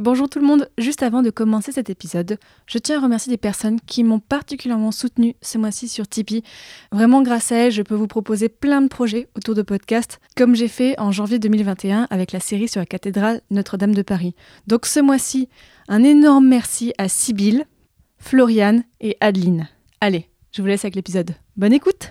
Bonjour tout le monde, juste avant de commencer cet épisode, je tiens à remercier des personnes qui m'ont particulièrement soutenu ce mois-ci sur Tipeee. Vraiment grâce à elles, je peux vous proposer plein de projets autour de podcasts, comme j'ai fait en janvier 2021 avec la série sur la cathédrale Notre-Dame de Paris. Donc ce mois-ci, un énorme merci à Sybille, Floriane et Adeline. Allez, je vous laisse avec l'épisode. Bonne écoute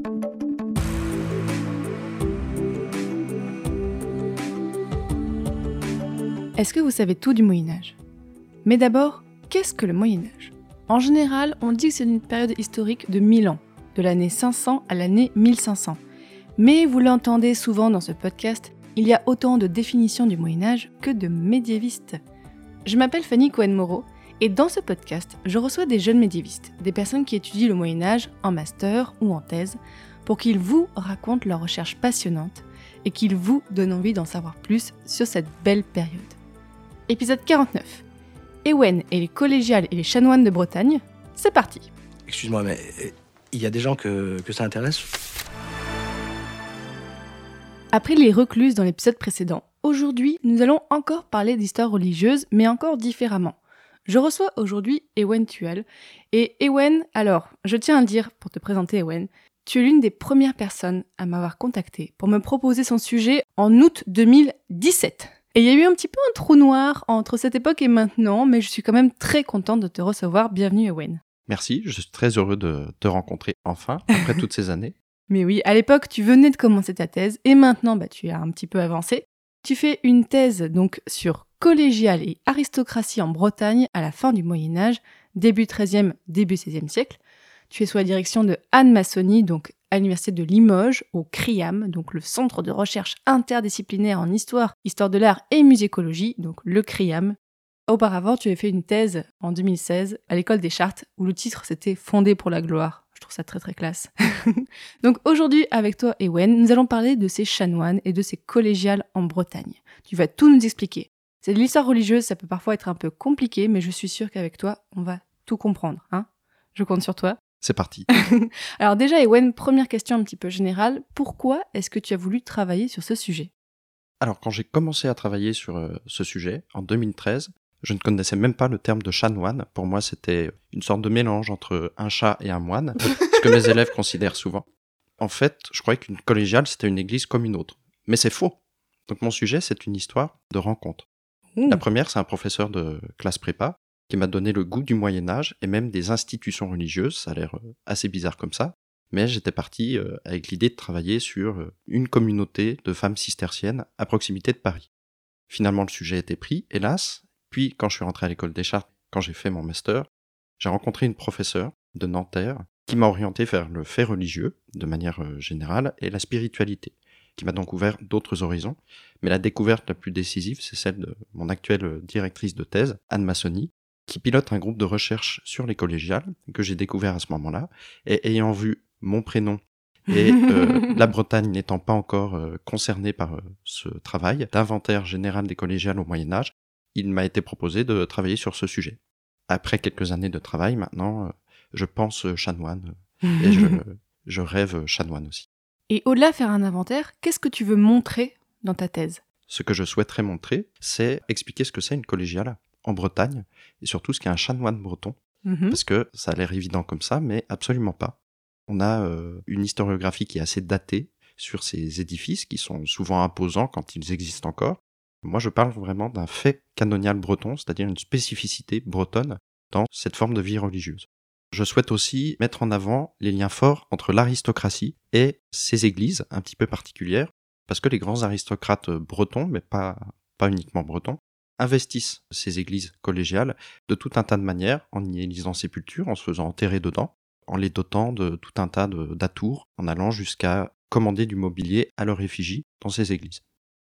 Est-ce que vous savez tout du Moyen Âge Mais d'abord, qu'est-ce que le Moyen Âge En général, on dit que c'est une période historique de 1000 ans, de l'année 500 à l'année 1500. Mais vous l'entendez souvent dans ce podcast, il y a autant de définitions du Moyen Âge que de médiévistes. Je m'appelle Fanny Cohen-Moreau et dans ce podcast, je reçois des jeunes médiévistes, des personnes qui étudient le Moyen Âge en master ou en thèse, pour qu'ils vous racontent leurs recherches passionnantes et qu'ils vous donnent envie d'en savoir plus sur cette belle période épisode 49. Ewen et les collégiales et les chanoines de Bretagne, c'est parti. Excuse-moi, mais euh, il y a des gens que, que ça intéresse? Après les recluses dans l'épisode précédent, aujourd'hui nous allons encore parler d'histoire religieuse, mais encore différemment. Je reçois aujourd'hui Ewen Tuel. Et Ewen, alors, je tiens à le dire pour te présenter Ewen, tu es l'une des premières personnes à m'avoir contacté pour me proposer son sujet en août 2017. Et il y a eu un petit peu un trou noir entre cette époque et maintenant, mais je suis quand même très contente de te recevoir. Bienvenue, Ewen. Merci, je suis très heureux de te rencontrer enfin, après toutes ces années. Mais oui, à l'époque, tu venais de commencer ta thèse, et maintenant, bah, tu as un petit peu avancé. Tu fais une thèse donc sur collégiale et aristocratie en Bretagne à la fin du Moyen Âge, début 13e, début 16e siècle. Tu es sous la direction de Anne Massoni, donc à l'université de Limoges, au CRIAM, donc le Centre de recherche interdisciplinaire en histoire, histoire de l'art et musicologie, donc le CRIAM. Auparavant, tu avais fait une thèse en 2016 à l'école des chartes, où le titre c'était Fondé pour la gloire. Je trouve ça très très classe. donc aujourd'hui, avec toi, Ewen, nous allons parler de ces chanoines et de ces collégiales en Bretagne. Tu vas tout nous expliquer. C'est de l'histoire religieuse, ça peut parfois être un peu compliqué, mais je suis sûre qu'avec toi, on va tout comprendre. Hein je compte sur toi. C'est parti. Alors déjà, Ewen, première question un petit peu générale. Pourquoi est-ce que tu as voulu travailler sur ce sujet? Alors quand j'ai commencé à travailler sur euh, ce sujet, en 2013, je ne connaissais même pas le terme de chanoine. Pour moi, c'était une sorte de mélange entre un chat et un moine, ce que mes élèves considèrent souvent. En fait, je croyais qu'une collégiale, c'était une église comme une autre. Mais c'est faux. Donc mon sujet, c'est une histoire de rencontre. La première, c'est un professeur de classe prépa qui m'a donné le goût du Moyen Âge et même des institutions religieuses, ça a l'air euh, assez bizarre comme ça, mais j'étais parti euh, avec l'idée de travailler sur euh, une communauté de femmes cisterciennes à proximité de Paris. Finalement, le sujet a été pris, hélas, puis quand je suis rentré à l'école des chartes, quand j'ai fait mon master, j'ai rencontré une professeure de Nanterre qui m'a orienté vers le fait religieux, de manière générale, et la spiritualité, qui m'a donc ouvert d'autres horizons. Mais la découverte la plus décisive, c'est celle de mon actuelle directrice de thèse, Anne Massoni, qui pilote un groupe de recherche sur les collégiales, que j'ai découvert à ce moment-là, et ayant vu mon prénom et euh, la Bretagne n'étant pas encore euh, concernée par euh, ce travail d'inventaire général des collégiales au Moyen Âge, il m'a été proposé de travailler sur ce sujet. Après quelques années de travail, maintenant, je pense chanoine et je, je rêve chanoine aussi. Et au-delà de faire un inventaire, qu'est-ce que tu veux montrer dans ta thèse? Ce que je souhaiterais montrer, c'est expliquer ce que c'est une collégiale en Bretagne, et surtout ce qu'est un chanoine breton, mhm. parce que ça a l'air évident comme ça, mais absolument pas. On a euh, une historiographie qui est assez datée sur ces édifices, qui sont souvent imposants quand ils existent encore. Moi, je parle vraiment d'un fait canonial breton, c'est-à-dire une spécificité bretonne dans cette forme de vie religieuse. Je souhaite aussi mettre en avant les liens forts entre l'aristocratie et ces églises un petit peu particulières, parce que les grands aristocrates bretons, mais pas, pas uniquement bretons, investissent ces églises collégiales de tout un tas de manières, en y élisant sépultures, en se faisant enterrer dedans, en les dotant de tout un tas d'atours, en allant jusqu'à commander du mobilier à leur effigie dans ces églises.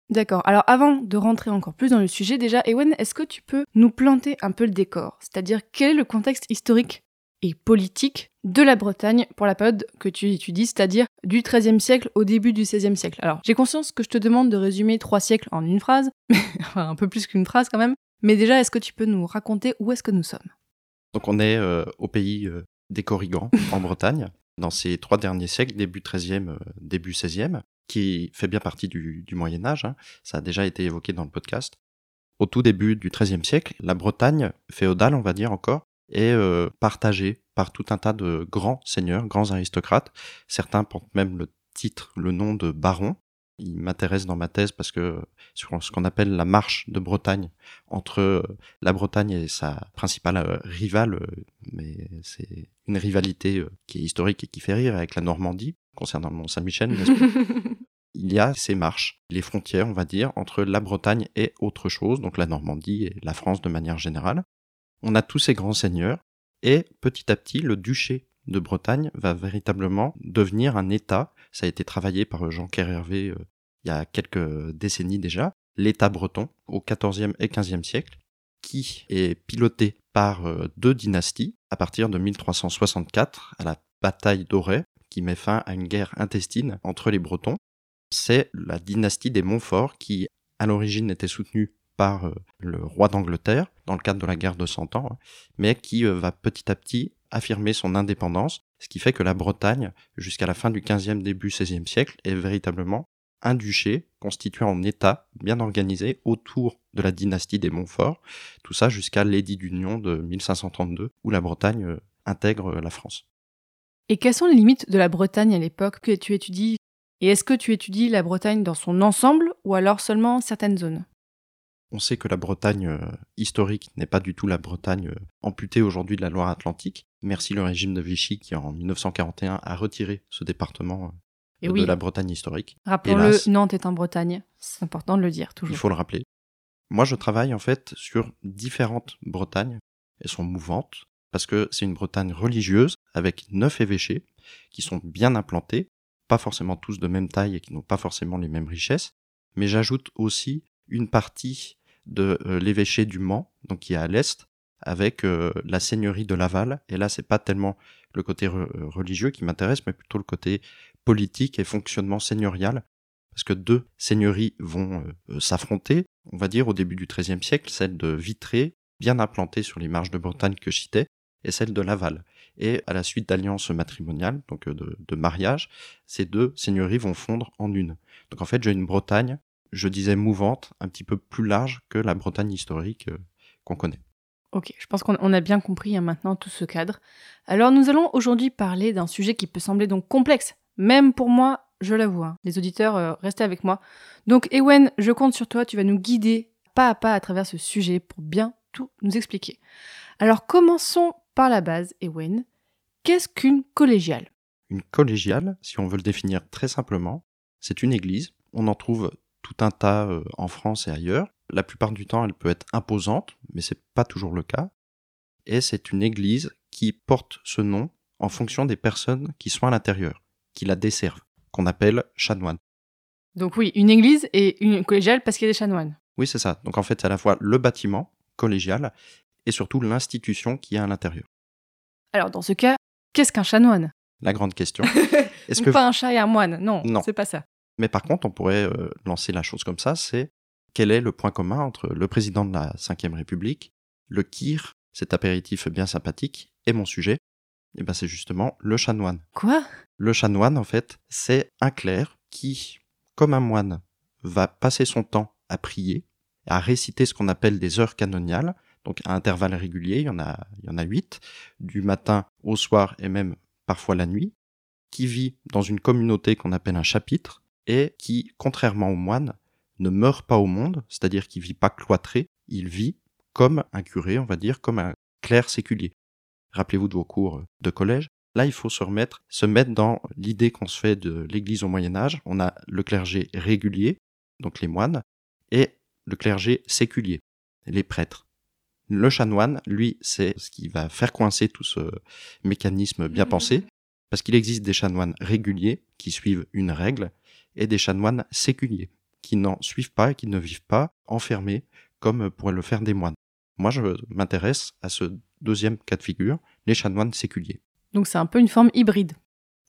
D'accord. Alors avant de rentrer encore plus dans le sujet, déjà, Ewen, est-ce que tu peux nous planter un peu le décor? C'est-à-dire quel est le contexte historique et politique de la Bretagne pour la période que tu étudies, c'est-à-dire du XIIIe siècle au début du XVIe siècle. Alors, j'ai conscience que je te demande de résumer trois siècles en une phrase, enfin un peu plus qu'une phrase quand même. Mais déjà, est-ce que tu peux nous raconter où est-ce que nous sommes? Donc on est euh, au pays euh, des Corrigans, en Bretagne, dans ces trois derniers siècles, début XIIIe, euh, début XVIe, qui fait bien partie du, du Moyen Âge. hein. Ça a déjà été évoqué dans le podcast. Au tout début du XIIIe siècle, la Bretagne féodale, on va dire encore, est euh, partagée par tout un tas de grands seigneurs, grands aristocrates. Certains portent même le titre, le nom de baron. Il m'intéresse dans ma thèse parce que sur ce qu'on appelle la marche de Bretagne entre euh, la Bretagne et sa principale euh, rivale, mais c'est une rivalité qui est historique et qui fait rire avec la Normandie concernant le Mont Saint-Michel, n'est-ce pas? Il y a ces marches, les frontières, on va dire, entre la Bretagne et autre chose, donc la Normandie et la France de manière générale. On a tous ces grands seigneurs, et petit à petit, le duché de Bretagne va véritablement devenir un État. Ça a été travaillé par Jean Hervé euh, il y a quelques décennies déjà, l'État breton au XIVe et XVe siècle, qui est piloté par euh, deux dynasties à partir de 1364, à la bataille d'Auray, qui met fin à une guerre intestine entre les Bretons c'est la dynastie des Montfort qui, à l'origine, était soutenue par euh, le roi d'Angleterre dans le cadre de la guerre de Cent Ans, hein, mais qui euh, va petit à petit affirmer son indépendance, ce qui fait que la Bretagne, jusqu'à la fin du XVe, début XVIe siècle, est véritablement un duché constitué en État bien organisé autour de la dynastie des Montfort, tout ça jusqu'à l'édit d'union de 1532, où la Bretagne euh, intègre la France. Et quelles sont les limites de la Bretagne à l'époque que tu étudies? Et est-ce que tu étudies la Bretagne dans son ensemble ou alors seulement certaines zones? On sait que la Bretagne euh, historique n'est pas du tout la Bretagne euh, amputée aujourd'hui de la Loire-Atlantique. Merci le régime de Vichy qui, en 1941, a retiré ce département Et euh, oui, de la Bretagne historique. rappelons-le. Nantes est en Bretagne. C'est important de le dire toujours. Il faut le rappeler. Moi, je travaille en fait sur différentes Bretagnes. Elles sont mouvantes parce que c'est une Bretagne religieuse avec neuf évêchés qui sont bien implantés, pas forcément tous de même taille et qui n'ont pas forcément les mêmes richesses. Mais j'ajoute aussi une partie de euh, l'évêché du Mans, donc qui est à l'est, avec euh, la seigneurie de Laval. Et là, c'est pas tellement le côté euh, religieux qui m'intéresse, mais plutôt le côté politique et fonctionnement seigneurial parce que deux seigneuries vont s'affronter, on va dire au début du XIIIe siècle, celle de Vitré, bien implantée sur les marges de Bretagne que je citais, et celle de Laval. Et à la suite d'alliances matrimoniales, donc de, de ces deux seigneuries vont fondre en une. Donc en fait, j'ai une Bretagne, je disais mouvante, un petit peu plus large que la Bretagne historique euh, qu'on connaît. Ok, je pense qu'on on a bien compris hein, maintenant tout ce cadre. Alors nous allons aujourd'hui parler d'un sujet qui peut sembler donc complexe, même pour moi, je l'avoue. hein. Les auditeurs, euh, restez avec moi. Donc Ewen, je compte sur toi, tu vas nous guider pas à pas à travers ce sujet pour bien tout nous expliquer. Alors commençons par la base, Ewen. Qu'est-ce qu'une collégiale? Une collégiale, si on veut le définir très simplement, c'est une église. On en trouve tout un tas euh, en France et ailleurs. La plupart du temps, elle peut être imposante, mais c'est pas toujours le cas. Et c'est une église qui porte ce nom en fonction des personnes qui sont à l'intérieur, qui la desservent, qu'on appelle chanoines. Donc oui, une église et une collégiale parce qu'il y a des chanoines. Oui, c'est ça. Donc en fait, c'est à la fois le bâtiment collégial et surtout l'institution qui est à l'intérieur. Alors dans ce cas, qu'est-ce qu'un chanoine? La grande question. Est-ce que Pas un chat et un moine, non, Non. c'est pas ça. Mais par contre, on pourrait euh, lancer la chose comme ça, c'est quel est le point commun entre le président de la Ve République, le kir, cet apéritif bien sympathique, et mon sujet? Eh ben c'est justement le chanoine. Quoi? Le chanoine, en fait, c'est un clerc qui, comme un moine, va passer son temps à prier, à réciter ce qu'on appelle des heures canoniales, donc à intervalles réguliers, il y en a, il y en a huit, du matin au soir et même parfois la nuit, qui vit dans une communauté qu'on appelle un chapitre, et qui, contrairement aux moines, ne meurt pas au monde, c'est-à-dire qu'il vit pas cloîtré, il vit comme un curé, on va dire, comme un clerc séculier. Rappelez-vous de vos cours de collège. Là, il faut se remettre, se mettre dans l'idée qu'on se fait de l'Église au Moyen Âge. On a le clergé régulier, donc les moines, et le clergé séculier, les prêtres. Le chanoine, lui, c'est ce qui va faire coincer tout ce mécanisme bien pensé, parce qu'il existe des chanoines réguliers qui suivent une règle, et des chanoines séculiers qui n'en suivent pas et qui ne vivent pas enfermés comme pourraient le faire des moines. Moi, je m'intéresse à ce deuxième cas de figure, les chanoines séculiers. Donc c'est un peu une forme hybride.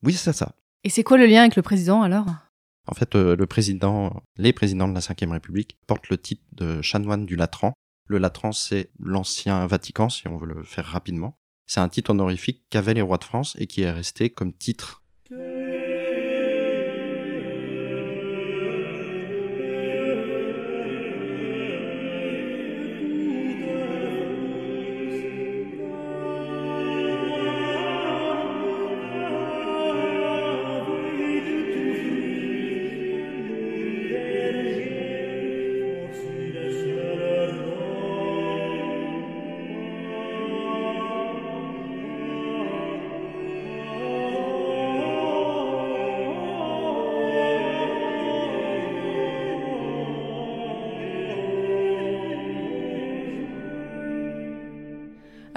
Oui, c'est ça. Et c'est quoi le lien avec le président alors? En fait, euh, le président, les présidents de la Ve République portent le titre de chanoine du Latran. Le Latran, c'est l'ancien Vatican, si on veut le faire rapidement. C'est un titre honorifique qu'avaient les rois de France et qui est resté comme titre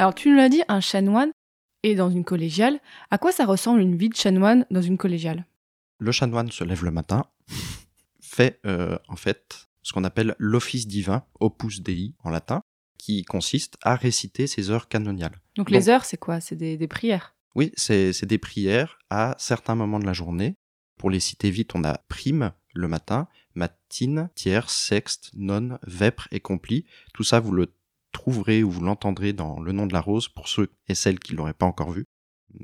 Alors tu nous l'as dit, un chanoine est dans une collégiale. À quoi ça ressemble une vie de chanoine dans une collégiale? Le chanoine se lève le matin, fait euh, en fait ce qu'on appelle l'office divin, opus dei en latin, qui consiste à réciter ses heures canoniales. Donc les heures, c'est quoi? C'est des, des prières? Oui, c'est des prières à certains moments de la journée. Pour les citer vite, on a prime le matin, matine, tiers, sexte, nonne, vêpres et compli. Tout ça, vous le trouverez ou vous l'entendrez dans Le nom de la rose pour ceux et celles qui l'auraient pas encore vu.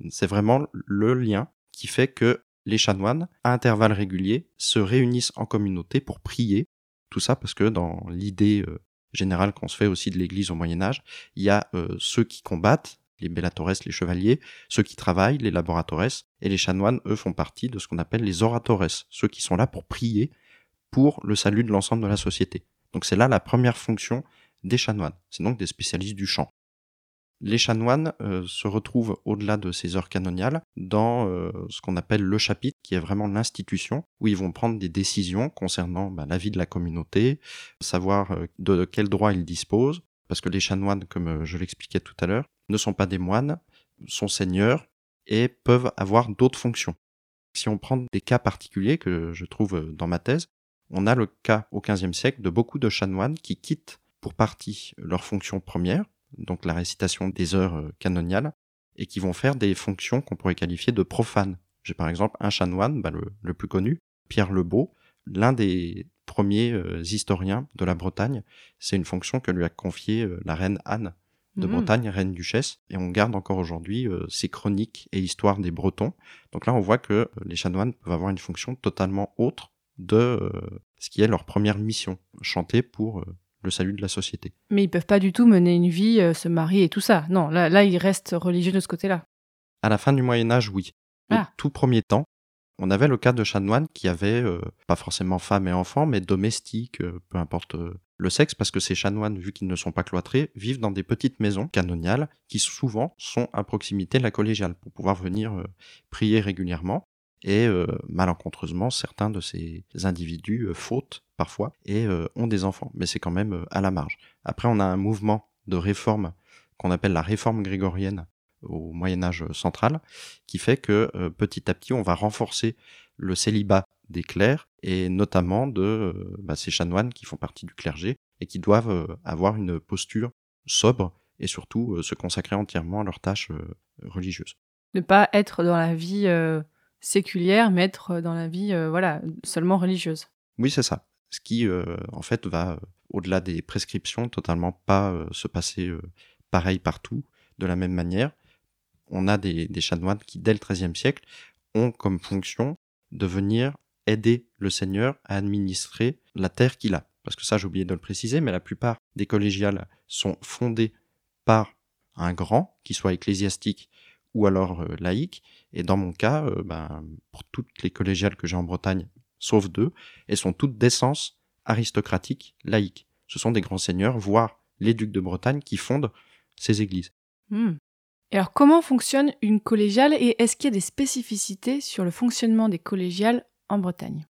C'est vraiment le lien qui fait que les chanoines, à intervalles réguliers, se réunissent en communauté pour prier. Tout ça parce que dans l'idée euh, générale qu'on se fait aussi de l'Église au Moyen Âge, il y a euh, ceux qui combattent, les bellatores, les chevaliers, ceux qui travaillent, les laboratores, et les chanoines, eux, font partie de ce qu'on appelle les oratores, ceux qui sont là pour prier pour le salut de l'ensemble de la société. Donc c'est là la première fonction des chanoines. C'est donc des spécialistes du chant. Les chanoines euh, se retrouvent au-delà de ces heures canoniales dans euh, ce qu'on appelle le chapitre, qui est vraiment l'institution où ils vont prendre des décisions concernant bah, la vie de la communauté, savoir euh, de quels droits ils disposent, parce que les chanoines, comme je l'expliquais tout à l'heure, ne sont pas des moines, sont seigneurs et peuvent avoir d'autres fonctions. Si on prend des cas particuliers que je trouve dans ma thèse, on a le cas au XVe siècle de beaucoup de chanoines qui quittent pour partie leur fonction première, donc la récitation des heures euh, canoniales, et qui vont faire des fonctions qu'on pourrait qualifier de profanes. J'ai par exemple un chanoine, bah, le, le plus connu, Pierre Lebeau, l'un des premiers euh, historiens de la Bretagne. C'est une fonction que lui a confiée euh, la reine Anne de Mhm. Bretagne, reine duchesse, et on garde encore aujourd'hui euh, ces chroniques et histoires des Bretons. Donc là, on voit que les chanoines peuvent avoir une fonction totalement autre de ce qui est leur première mission, chanter pour le salut de la société. Mais ils peuvent pas du tout mener une vie, euh, se marier et tout ça. Non, là, là ils restent religieux de ce côté-là. À la fin du Moyen Âge, oui. Au Ah. tout premier temps, on avait le cas de chanoines qui avaient, euh, pas forcément femmes et enfants, mais domestiques, euh, peu importe le sexe, parce que ces chanoines, vu qu'ils ne sont pas cloîtrés, vivent dans des petites maisons canoniales qui souvent sont à proximité de la collégiale pour pouvoir venir prier régulièrement. Et euh, malencontreusement, certains de ces individus euh, fautent parfois et euh, ont des enfants, mais c'est quand même à la marge. Après, on a un mouvement de réforme qu'on appelle la réforme grégorienne au Moyen Âge central, qui fait que petit à petit, on va renforcer le célibat des clercs et notamment de bah, ces chanoines qui font partie du clergé et qui doivent avoir une posture sobre et surtout se consacrer entièrement à leurs tâches religieuses. Ne pas être dans la vie séculière, mais être dans la vie, euh, voilà, seulement religieuse. Oui, c'est ça. Ce qui, euh, en fait, va euh, au-delà des prescriptions, totalement pas euh, se passer euh, pareil partout, de la même manière. On a des, des chanoines qui, dès le XIIIe siècle, ont comme fonction de venir aider le Seigneur à administrer la terre qu'il a. Parce que ça, j'ai oublié de le préciser, mais la plupart des collégiales sont fondées par un grand, qui soit ecclésiastique ou alors euh, laïque. Et dans mon cas, euh, ben, pour toutes les collégiales que j'ai en Bretagne, sauf deux, elles sont toutes d'essence aristocratique laïque. Ce sont des grands seigneurs, voire les ducs de Bretagne, qui fondent ces églises. Hmm. Et alors, comment fonctionne une collégiale et est-ce qu'il y a des spécificités sur le fonctionnement des collégiales en Bretagne?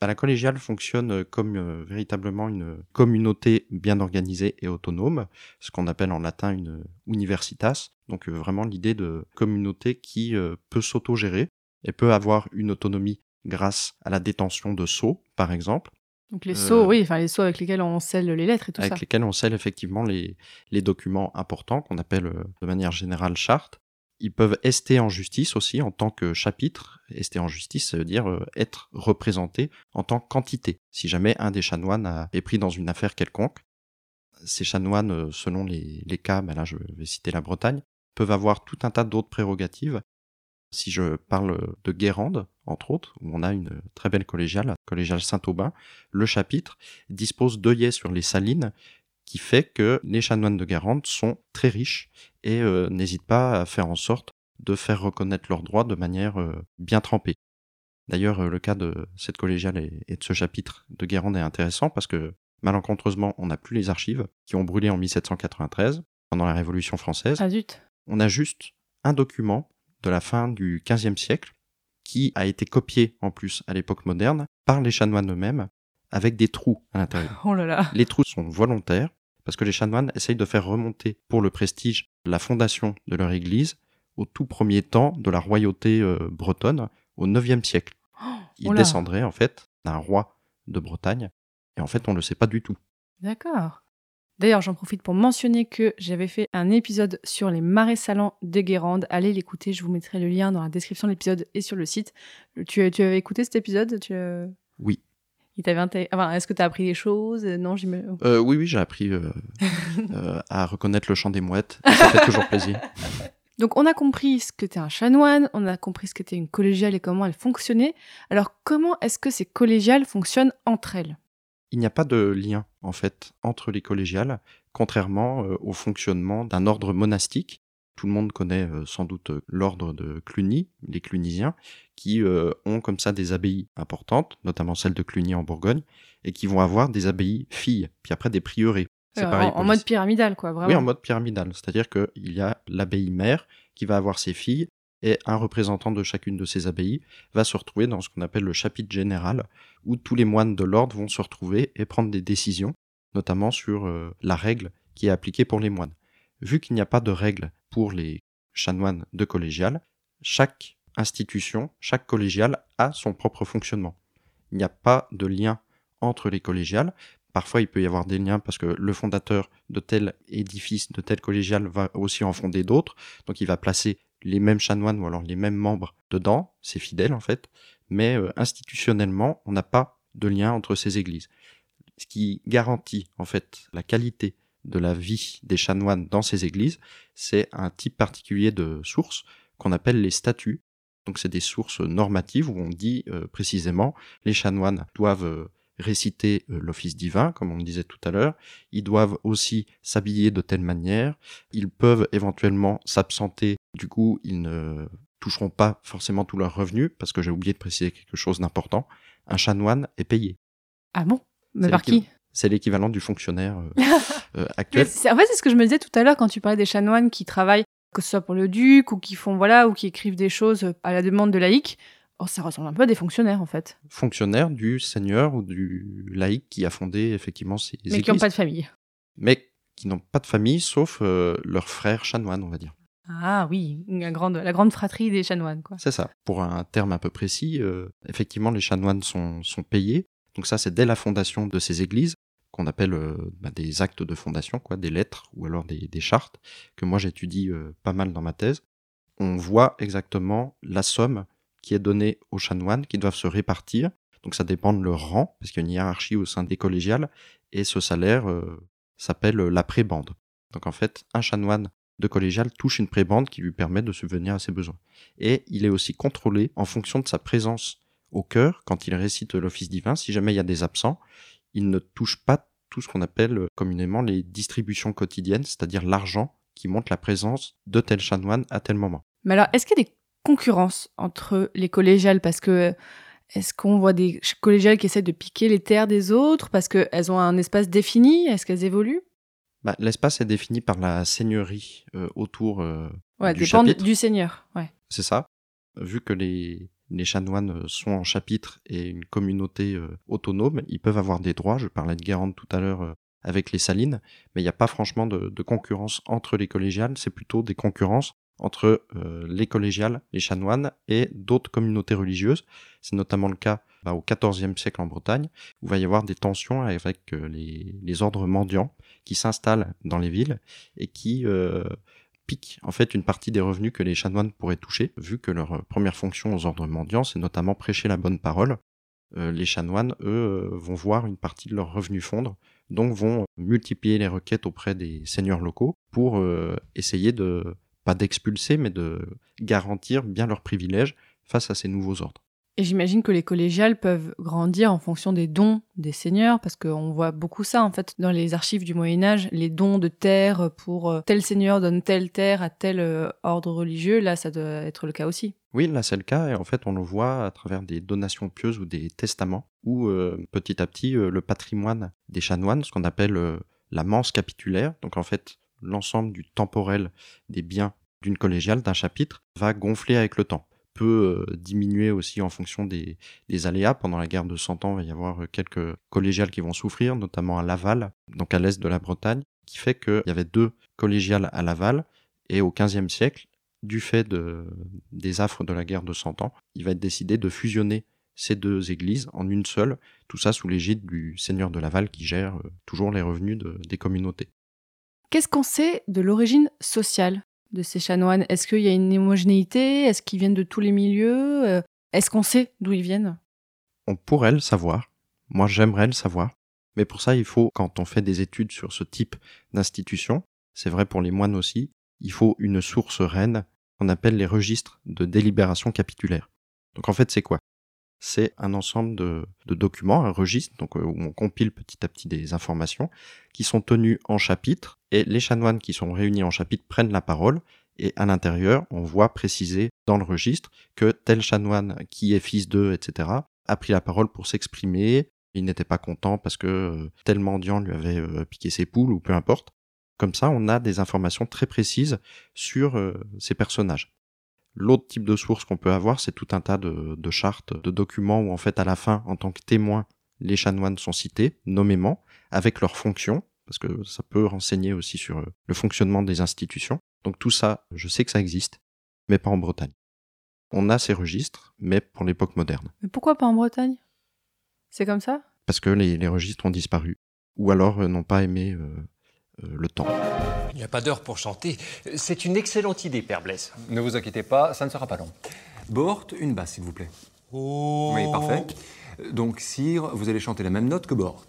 Bah, la collégiale fonctionne euh, comme euh, véritablement une communauté bien organisée et autonome, ce qu'on appelle en latin une universitas. Donc euh, vraiment l'idée de communauté qui euh, peut s'autogérer et peut avoir une autonomie grâce à la détention de sceaux, par exemple, Donc les Euh, sceaux, oui, enfin les sceaux avec lesquels on scelle les lettres et tout avec ça. lesquels on scelle effectivement les, les documents importants qu'on appelle euh, de manière générale charte. Ils peuvent ester en justice aussi en tant que chapitre. Ester en justice, ça veut dire euh, être représenté en tant qu'entité, si jamais un des chanoines est pris dans une affaire quelconque. Ces chanoines, euh, selon les, les cas, ben là je vais citer la Bretagne, peuvent avoir tout un tas d'autres prérogatives. Si je parle de Guérande, entre autres, où on a une très belle collégiale, collégiale Saint-Aubin, le chapitre dispose d'œillets sur les salines qui fait que les chanoines de Guérande sont très riches et euh, n'hésitent pas à faire en sorte de faire reconnaître leurs droits de manière euh, bien trempée. D'ailleurs, euh, le cas de cette collégiale et, et de ce chapitre de Guérande est intéressant parce que malencontreusement, on n'a plus les archives qui ont brûlé en 1793 pendant la Révolution française. Ah zut. On a juste un document de la fin du XVe siècle qui a été copié en plus à l'époque moderne par les chanoines eux-mêmes avec des trous à l'intérieur. Oh là là. Les trous sont volontaires parce que les chanoines essayent de faire remonter pour le prestige la fondation de leur église au tout premier temps de la royauté euh, bretonne au IXe siècle. Ils oh descendraient en fait d'un roi de Bretagne et en fait on ne le sait pas du tout. D'accord. D'ailleurs, j'en profite pour mentionner que j'avais fait un épisode sur les marais salants de Guérande. Allez l'écouter, je vous mettrai le lien dans la description de l'épisode et sur le site. Tu, tu avais écouté cet épisode? Tu, euh, Oui. Il t'avait inté- enfin, Est-ce que tu as appris des choses? Non, j'imagine. Euh, oui, oui, j'ai appris euh, euh, à reconnaître le chant des mouettes. et Ça fait toujours plaisir. Donc, on a compris ce qu'était un chanoine, on a compris ce qu'était une collégiale et comment elle fonctionnait. Alors, comment est-ce que ces collégiales fonctionnent entre elles? Il n'y a pas de lien en fait entre les collégiales, contrairement euh, au fonctionnement d'un ordre monastique. Tout le monde connaît sans doute l'ordre de Cluny, les clunisiens, qui ont comme ça des abbayes importantes, notamment celle de Cluny en Bourgogne, et qui vont avoir des abbayes filles, puis après des prieurés. C'est Euh, pareil en, mode pyramidal, quoi, vraiment. Oui, en mode pyramidal. C'est-à-dire qu'il y a l'abbaye mère qui va avoir ses filles et un représentant de chacune de ces abbayes va se retrouver dans ce qu'on appelle le chapitre général, où tous les moines de l'ordre vont se retrouver et prendre des décisions, notamment sur euh, la règle qui est appliquée pour les moines. Vu qu'il n'y a pas de règle pour les chanoines de collégial, chaque institution, chaque collégiale a son propre fonctionnement. Il n'y a pas de lien entre les collégiales. Parfois, il peut y avoir des liens parce que le fondateur de tel édifice, de tel collégial va aussi en fonder d'autres. Donc, il va placer les mêmes chanoines ou alors les mêmes membres dedans. C'est fidèle, en fait. Mais euh, institutionnellement, on n'a pas de lien entre ces églises. Ce qui garantit, en fait, la qualité de la vie des chanoines dans ces églises, c'est un type particulier de sources qu'on appelle les statuts. Donc, c'est des sources normatives où on dit euh, précisément les chanoines doivent euh, réciter euh, l'office divin, comme on le disait tout à l'heure. Ils doivent aussi s'habiller de telle manière. Ils peuvent éventuellement s'absenter. Du coup, ils ne toucheront pas forcément tous leurs revenus, parce que j'ai oublié de préciser quelque chose d'important. Un chanoine est payé. Ah bon? Mais par qui? C'est l'équivalent du fonctionnaire euh, euh, actuel. En fait, c'est ce que je me disais tout à l'heure quand tu parlais des chanoines qui travaillent, que ce soit pour le duc ou qui font voilà ou qui écrivent des choses à la demande de laïcs. Oh, ça ressemble un peu à des fonctionnaires en fait, Fonctionnaire du seigneur ou du laïc qui a fondé effectivement ces mais qui n'ont pas de famille. Mais qui n'ont pas de famille, sauf euh, leurs frères chanoines, on va dire. Ah oui, la grande, la grande fratrie des chanoines quoi. C'est ça. Pour un terme un peu précis, euh, effectivement, les chanoines sont, sont payés. Donc ça, c'est dès la fondation de ces églises qu'on appelle euh, bah, des actes de fondation, quoi, des lettres ou alors des, chartes, que moi j'étudie euh, pas mal dans ma thèse. On voit exactement la somme qui est donnée aux chanoines, qui doivent se répartir. Donc ça dépend de leur rang, parce qu'il y a une hiérarchie au sein des collégiales, et ce salaire euh, s'appelle la prébande. Donc en fait, un chanoine de collégial touche une prébande qui lui permet de subvenir à ses besoins. Et il est aussi contrôlé en fonction de sa présence au cœur quand il récite l'office divin. Si jamais il y a des absents, il ne touche pas tout ce qu'on appelle euh, communément les distributions quotidiennes, c'est-à-dire l'argent qui montre la présence de tel chanoine à tel moment. Mais alors, est-ce qu'il y a des concurrences entre les collégiales? Parce que euh, est-ce qu'on voit des collégiales qui essaient de piquer les terres des autres parce qu'elles ont un espace défini? Est-ce qu'elles évoluent? Bah, L'espace est défini par la seigneurie euh, autour euh, Ouais, du dépend chapitre. du seigneur. Ouais. C'est ça. Vu que les, les chanoines euh, sont en chapitre et une communauté euh, autonome, ils peuvent avoir des droits. Je parlais de Guérande tout à l'heure euh, avec les salines, mais il n'y a pas franchement de, concurrence entre les collégiales, c'est plutôt des concurrences entre les collégiales, les chanoines et d'autres communautés religieuses. C'est notamment le cas bah, au XIVe siècle en Bretagne, où il va y avoir des tensions avec les, ordres mendiants qui s'installent dans les villes et qui piquent en fait une partie des revenus que les chanoines pourraient toucher, vu que leur première fonction aux ordres mendiants, c'est notamment prêcher la bonne parole. les chanoines, eux, vont voir une partie de leurs revenus fondre, donc vont multiplier les requêtes auprès des seigneurs locaux pour essayer de, pas d'expulser, mais de garantir bien leurs privilèges face à ces nouveaux ordres. Et j'imagine que les collégiales peuvent grandir en fonction des dons des seigneurs, parce qu'on voit beaucoup ça en fait dans les archives du Moyen Âge, les dons de terre pour euh, tel seigneur donne telle terre à tel euh, ordre religieux, là ça doit être le cas aussi. Oui, là c'est le cas, et en fait on le voit à travers des donations pieuses ou des testaments, où euh, petit à petit le patrimoine des chanoines, ce qu'on appelle la manse capitulaire, donc en fait l'ensemble du temporel des biens d'une collégiale, d'un chapitre, va gonfler avec le temps peut euh, diminuer aussi en fonction des, aléas. Pendant la guerre de Cent Ans, il va y avoir euh, quelques collégiales qui vont souffrir, notamment à Laval, donc à l'est de la Bretagne, qui fait qu'il y avait deux collégiales à Laval, et au XVe siècle, du fait des affres de la guerre de Cent Ans, il va être décidé de fusionner ces deux églises en une seule, tout ça sous l'égide du seigneur de Laval qui gère euh, toujours les revenus des communautés. Qu'est-ce qu'on sait de l'origine sociale? De ces chanoines Est-ce qu'il y a une homogénéité? Est-ce qu'ils viennent de tous les milieux? Euh, Est-ce qu'on sait d'où ils viennent? On pourrait le savoir. Moi, j'aimerais le savoir. Mais pour ça, il faut, quand on fait des études sur ce type d'institution, c'est vrai pour les moines aussi, il faut une source reine qu'on appelle les registres de délibération capitulaire. Donc en fait, c'est quoi? C'est un ensemble de, documents, un registre, donc, euh, où on compile petit à petit des informations, qui sont tenus en chapitres et les chanoines qui sont réunis en chapitre prennent la parole, et à l'intérieur, on voit préciser dans le registre que tel chanoine qui est fils d'eux, etc., a pris la parole pour s'exprimer, il n'était pas content parce que euh, tel mendiant lui avait euh, piqué ses poules, ou peu importe. Comme ça, on a des informations très précises sur ces personnages. L'autre type de source qu'on peut avoir, c'est tout un tas de, de, chartes, de documents où en fait à la fin, en tant que témoins, les chanoines sont cités nommément, avec leurs fonctions, parce que ça peut renseigner aussi sur euh, le fonctionnement des institutions. Donc tout ça, je sais que ça existe, mais pas en Bretagne. On a ces registres, mais pour l'époque moderne. Mais pourquoi pas en Bretagne? C'est comme ça? Parce que les, registres ont disparu, ou alors euh, n'ont pas aimé euh, le temps. Il n'y a pas d'heure pour chanter. C'est une excellente idée, Père Blaise. Ne vous inquiétez pas, ça ne sera pas long. Bort, une basse, s'il vous plaît. Oh. Oui, parfait. Donc, Sire, vous allez chanter la même note que Bort.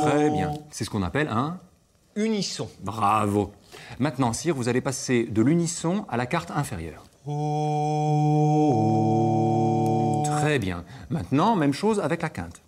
Très bien. C'est ce qu'on appelle un unisson. Bravo. Maintenant, Sire, vous allez passer de l'unisson à la carte inférieure. Très bien. Maintenant, même chose avec la quinte.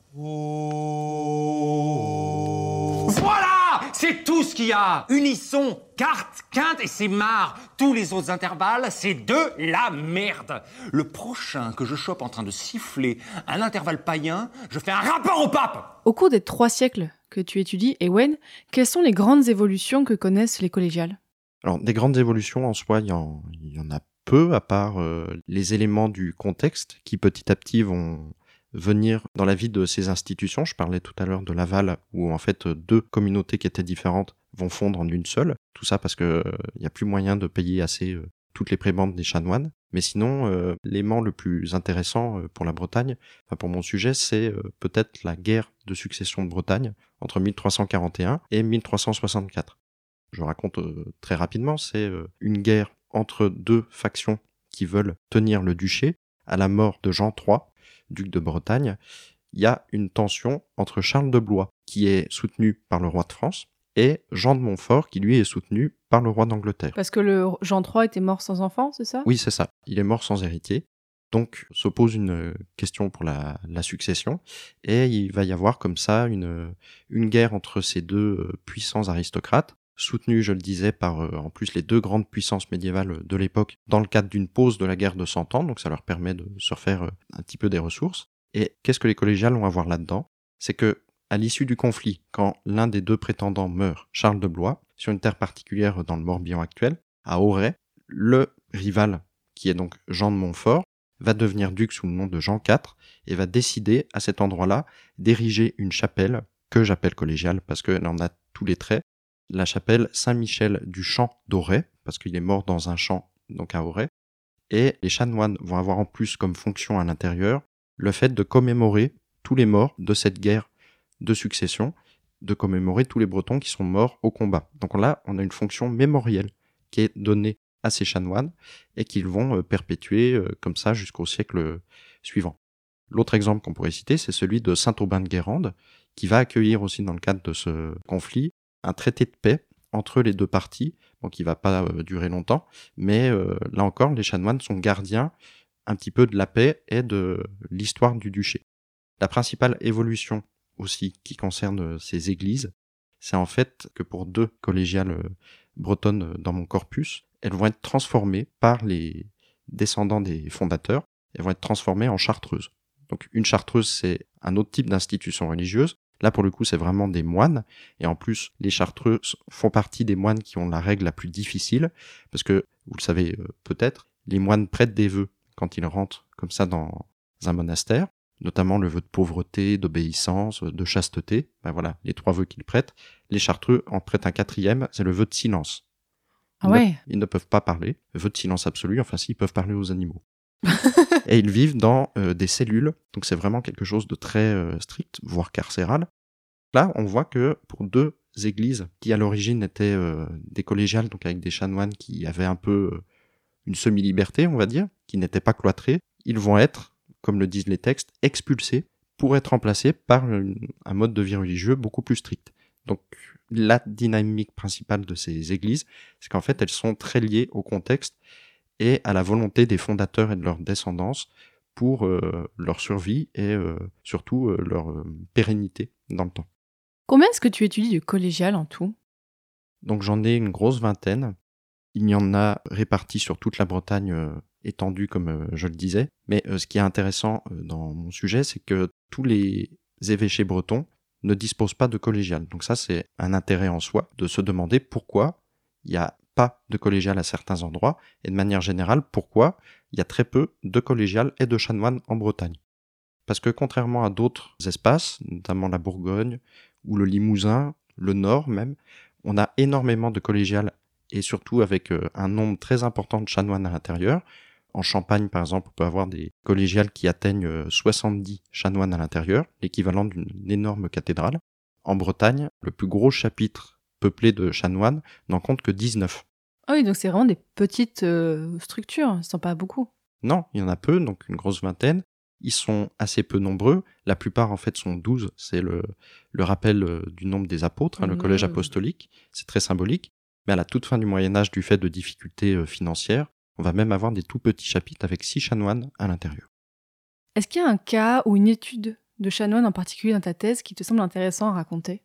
Ce qu'il y a. Unisson, carte, quinte et c'est marre. Tous les autres intervalles, c'est de la merde. Le prochain que je chope en train de siffler un intervalle païen, je fais un rapport au pape. Au cours des trois siècles que tu étudies, Ewen, quelles sont les grandes évolutions que connaissent les collégiales? Alors, des grandes évolutions en soi, il y en, a peu, à part euh, les éléments du contexte qui petit à petit vont venir dans la vie de ces institutions. Je parlais tout à l'heure de Laval, où en fait deux communautés qui étaient différentes vont fondre en une seule. Tout ça parce que il n'y a plus moyen de payer assez euh, toutes les prébendes des chanoines. Mais sinon, euh, l'aimant le plus intéressant euh, pour la Bretagne, enfin pour mon sujet, c'est peut-être la guerre de succession de Bretagne entre 1341 et 1364. Je raconte très rapidement, c'est une guerre entre deux factions qui veulent tenir le duché à la mort de Jean III, duc de Bretagne, il y a une tension entre Charles de Blois, qui est soutenu par le roi de France, et Jean de Montfort, qui lui est soutenu par le roi d'Angleterre. Parce que le Jean III était mort sans enfant, c'est ça? Oui, c'est ça. Il est mort sans héritier. Donc se pose une question pour la, succession, et il va y avoir comme ça une, une guerre entre ces deux puissants aristocrates, soutenu, je le disais, par euh, en plus les deux grandes puissances médiévales de l'époque, dans le cadre d'une pause de la guerre de Cent Ans, donc ça leur permet de se refaire euh, un petit peu des ressources. Et qu'est-ce que les collégiales vont avoir là-dedans? C'est que, à l'issue du conflit, quand l'un des deux prétendants meurt, Charles de Blois, sur une terre particulière dans le Morbihan actuel, à Auray, le rival, qui est donc Jean de Montfort, va devenir duc sous le nom de Jean IV et va décider à cet endroit-là d'ériger une chapelle que j'appelle collégiale parce qu'elle en a tous les traits, la chapelle Saint-Michel du Champ d'Auray, parce qu'il est mort dans un champ, donc à Auray. Et les chanoines vont avoir en plus comme fonction à l'intérieur le fait de commémorer tous les morts de cette guerre de succession de commémorer tous les Bretons qui sont morts au combat. Donc là, on a une fonction mémorielle qui est donnée à ces chanoines et qu'ils vont euh, perpétuer euh, comme ça jusqu'au siècle suivant. L'autre exemple qu'on pourrait citer, c'est celui de Saint-Aubin de Guérande, qui va accueillir aussi dans le cadre de ce conflit un traité de paix entre les deux parties, bon, qui va pas euh, durer longtemps, mais là encore, les chanoines sont gardiens un petit peu de la paix et de l'histoire du duché. La principale évolution aussi qui concerne ces églises, c'est en fait que pour deux collégiales bretonnes dans mon corpus, elles vont être transformées par les descendants des fondateurs, elles vont être transformées en chartreuses. Donc une chartreuse, c'est un autre type d'institution religieuse. Là, pour le coup, c'est vraiment des moines. Et en plus, les chartreuses font partie des moines qui ont la règle la plus difficile, parce que, vous le savez euh, peut-être, les moines prêtent des vœux quand ils rentrent comme ça dans un monastère, notamment le vœu de pauvreté, d'obéissance, de chasteté. Ben voilà, les trois vœux qu'ils prêtent. Les chartreux en prêtent un quatrième, c'est le vœu de silence. Ah ouais. Ils ne peuvent pas parler. Vœu de silence absolu, enfin s'ils peuvent parler aux animaux. et ils vivent dans euh, des cellules, donc c'est vraiment quelque chose de très euh, strict, voire carcéral. Là, on voit que pour deux églises qui à l'origine étaient euh, des collégiales, donc avec des chanoines qui avaient un peu une semi-liberté, on va dire, qui n'étaient pas cloîtrés, ils vont être, comme le disent les textes, expulsés pour être remplacés par un mode de vie religieux beaucoup plus strict. Donc la dynamique principale de ces églises, c'est qu'en fait elles sont très liées au contexte et à la volonté des fondateurs et de leur descendance pour euh, leur survie et euh, surtout euh, leur pérennité dans le temps. Combien est-ce que tu étudies du collégial en tout? Donc j'en ai une grosse vingtaine. Il y en a répartis sur toute la Bretagne étendue comme je le disais. Mais ce qui est intéressant dans mon sujet, c'est que tous les évêchés bretons ne disposent pas de collégial. Donc ça, c'est un intérêt en soi de se demander pourquoi il n'y a pas de collégial à certains endroits, et de manière générale, pourquoi il y a très peu de collégial et de chanoines en Bretagne? Parce que contrairement à d'autres espaces, notamment la Bourgogne ou le Limousin, le Nord même, on a énormément de collégiales et surtout avec euh, un nombre très important de chanoines à l'intérieur. En Champagne, par exemple, on peut avoir des collégiales qui atteignent 70 euh, chanoines à l'intérieur, l'équivalent d'une énorme cathédrale. En Bretagne, le plus gros chapitre peuplé de chanoines n'en compte que 19. Ah oui, donc c'est vraiment des petites euh, structures, ce sont pas beaucoup. Non, il y en a peu, donc une grosse vingtaine. Ils sont assez peu nombreux. La plupart, en fait, sont 12. C'est le, le rappel euh, du nombre des apôtres, hein, le collège mmh. apostolique. C'est très symbolique. Mais à la toute fin du Moyen-Âge, du fait de difficultés financières, on va même avoir des tout petits chapitres avec six chanoines à l'intérieur. Est-ce qu'il y a un cas ou une étude de chanoine en particulier dans ta thèse qui te semble intéressant à raconter?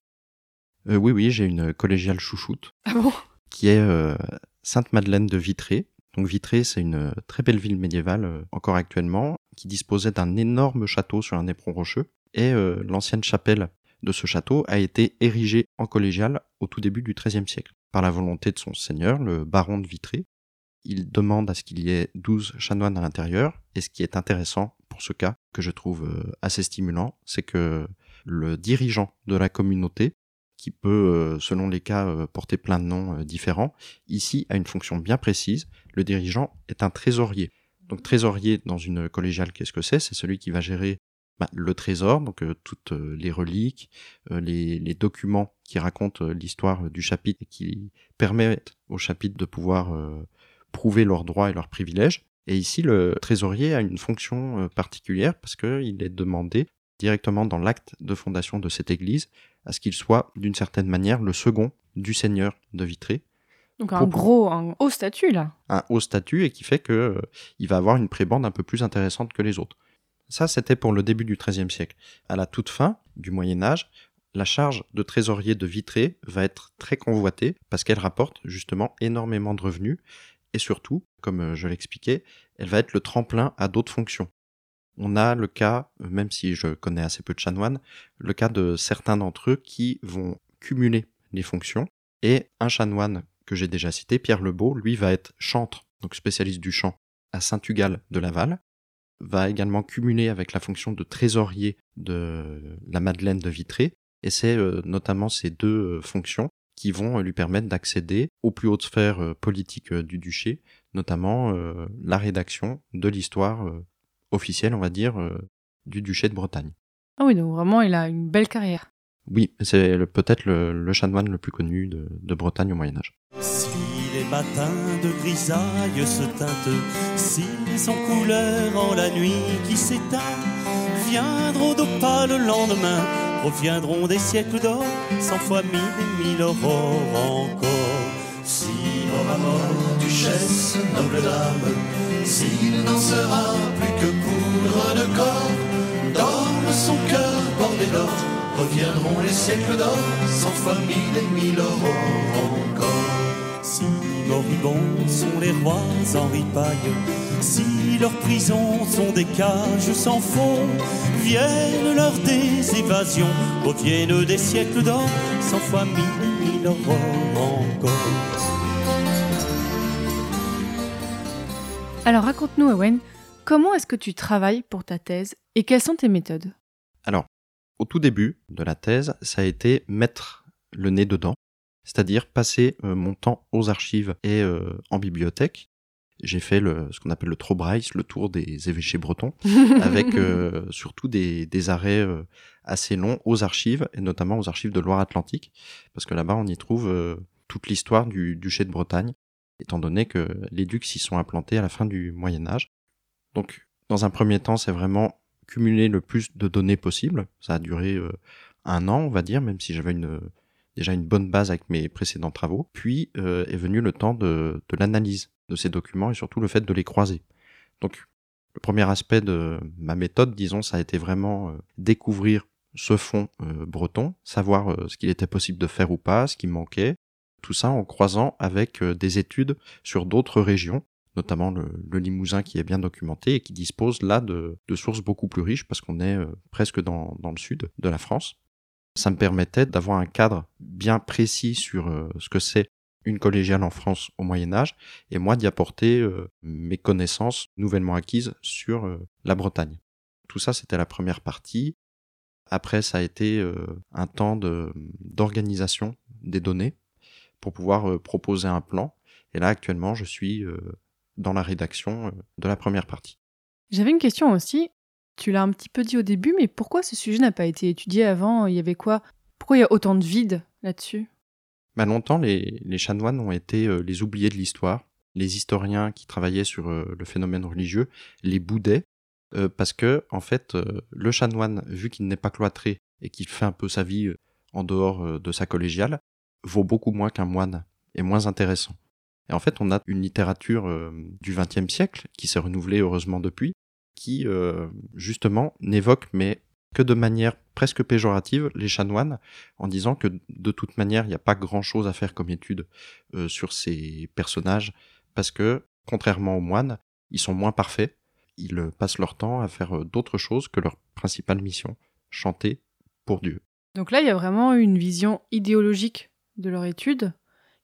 Euh, Oui, oui, j'ai une collégiale chouchoute. Ah bon? Qui est euh, Sainte-Madeleine de Vitré. Donc Vitré, c'est une euh, très belle ville médiévale, encore actuellement, qui disposait d'un énorme château sur un éperon rocheux. Et l'ancienne chapelle de ce château a été érigée en collégiale au tout début du XIIIe siècle, par la volonté de son seigneur, le baron de Vitré, il demande à ce qu'il y ait 12 chanoines à l'intérieur. Et ce qui est intéressant pour ce cas, que je trouve euh, assez stimulant, c'est que le dirigeant de la communauté, qui peut, euh, selon les cas, euh, porter plein de noms différents, ici a une fonction bien précise. Le dirigeant est un trésorier. Donc trésorier dans une collégiale, qu'est-ce que c'est? C'est celui qui va gérer bah, le trésor, donc toutes les reliques, les, les, documents qui racontent l'histoire du chapitre et qui permettent au chapitre de pouvoir prouver leurs droits et leurs privilèges. Et ici, le trésorier a une fonction euh, particulière parce qu'il est demandé directement dans l'acte de fondation de cette église à ce qu'il soit d'une certaine manière le second du seigneur de Vitré. Donc un gros, un haut statut là. Un haut statut et qui fait que euh, il va avoir une prébande un peu plus intéressante que les autres. Ça, c'était pour le début du XIIIe siècle. À la toute fin du Moyen Âge, la charge de trésorier de Vitré va être très convoitée parce qu'elle rapporte justement énormément de revenus et surtout, comme euh, je l'expliquais, elle va être le tremplin à d'autres fonctions. On a le cas, euh, même si je connais assez peu de chanoines, le cas de certains d'entre eux qui vont cumuler les fonctions. Et un chanoine que j'ai déjà cité, Pierre Lebeau, lui va être chantre, donc spécialiste du chant, à Saint-Tugal de Laval, va également cumuler avec la fonction de trésorier de la Madeleine de Vitré, et c'est euh, notamment ces deux fonctions qui vont euh, lui permettre d'accéder aux plus hautes sphères euh, politiques euh, du duché, notamment la rédaction de l'histoire officielle, on va dire, du duché de Bretagne. Ah oui, donc vraiment, il a une belle carrière. Oui, c'est peut-être le, le chanoine le plus connu de, de Bretagne au Moyen Âge. Si les matins de grisaille se teintent, s'ils sont couleur en la nuit qui s'éteint, viendront d'opale le lendemain, reviendront des siècles d'or, cent fois mille et mille aurores encore. Si à mort, duchesse, noble dame, s'il n'en sera plus que poudre de corps, dans son cœur bordé d'or, reviendront les siècles d'or, cent fois mille et mille aurores encore. Si moribonds sont les rois Henri Paille, si leurs prisons sont des cages sans fond, viennent leurs des évasions, reviennent des siècles d'or, cent fois mille mille. Alors raconte-nous, Owen, comment est-ce que tu travailles pour ta thèse et quelles sont tes méthodes? Alors, au tout début de la thèse, ça a été mettre le nez dedans, c'est-à-dire passer euh, mon temps aux archives et euh, en bibliothèque. J'ai fait le, ce qu'on appelle le Trobrice, le tour des évêchés bretons, avec euh, surtout des, des arrêts euh, assez longs aux archives, et notamment aux archives de Loire-Atlantique, parce que là-bas on y trouve euh, toute l'histoire du duché de Bretagne, étant donné que les ducs s'y sont implantés à la fin du Moyen Âge. Donc, dans un premier temps, c'est vraiment cumuler le plus de données possible. Ça a duré un an, on va dire, même si j'avais une, déjà une bonne base avec mes précédents travaux. Puis est venu le temps de, de l'analyse de ces documents et surtout le fait de les croiser. Donc, le premier aspect de ma méthode, disons, ça a été vraiment euh, découvrir ce fond euh, breton, savoir euh, ce qu'il était possible de faire ou pas, ce qui manquait, tout ça en croisant avec des études sur d'autres régions, notamment le, Limousin qui est bien documenté et qui dispose là de, sources beaucoup plus riches parce qu'on est presque dans, le sud de la France. Ça me permettait d'avoir un cadre bien précis sur ce que c'est une collégiale en France au Moyen Âge et moi d'y apporter euh, mes connaissances nouvellement acquises sur euh, la Bretagne. Tout ça, c'était la première partie. Après, ça a été euh, un temps d'organisation des données pour pouvoir proposer un plan. Et là, actuellement, je suis dans la rédaction de la première partie. J'avais une question aussi. Tu l'as un petit peu dit au début, mais pourquoi ce sujet n'a pas été étudié avant? Il y avait quoi? Pourquoi il y a autant de vide là-dessus? Bah, longtemps, les, chanoines ont été euh, les oubliés de l'histoire. Les historiens qui travaillaient sur euh, le phénomène religieux les boudaient euh, parce que, en fait, le chanoine, vu qu'il n'est pas cloîtré et qu'il fait un peu sa vie en dehors de sa collégiale, vaut beaucoup moins qu'un moine et moins intéressant. Et en fait, on a une littérature du XXe siècle qui s'est renouvelée heureusement depuis, qui justement n'évoque mais que de manière presque péjorative les chanoines en disant que de toute manière il n'y a pas grand chose à faire comme étude euh, sur ces personnages parce que contrairement aux moines ils sont moins parfaits ils euh, passent leur temps à faire euh, d'autres choses que leur principale mission chanter pour Dieu Donc là, il y a vraiment une vision idéologique de leur étude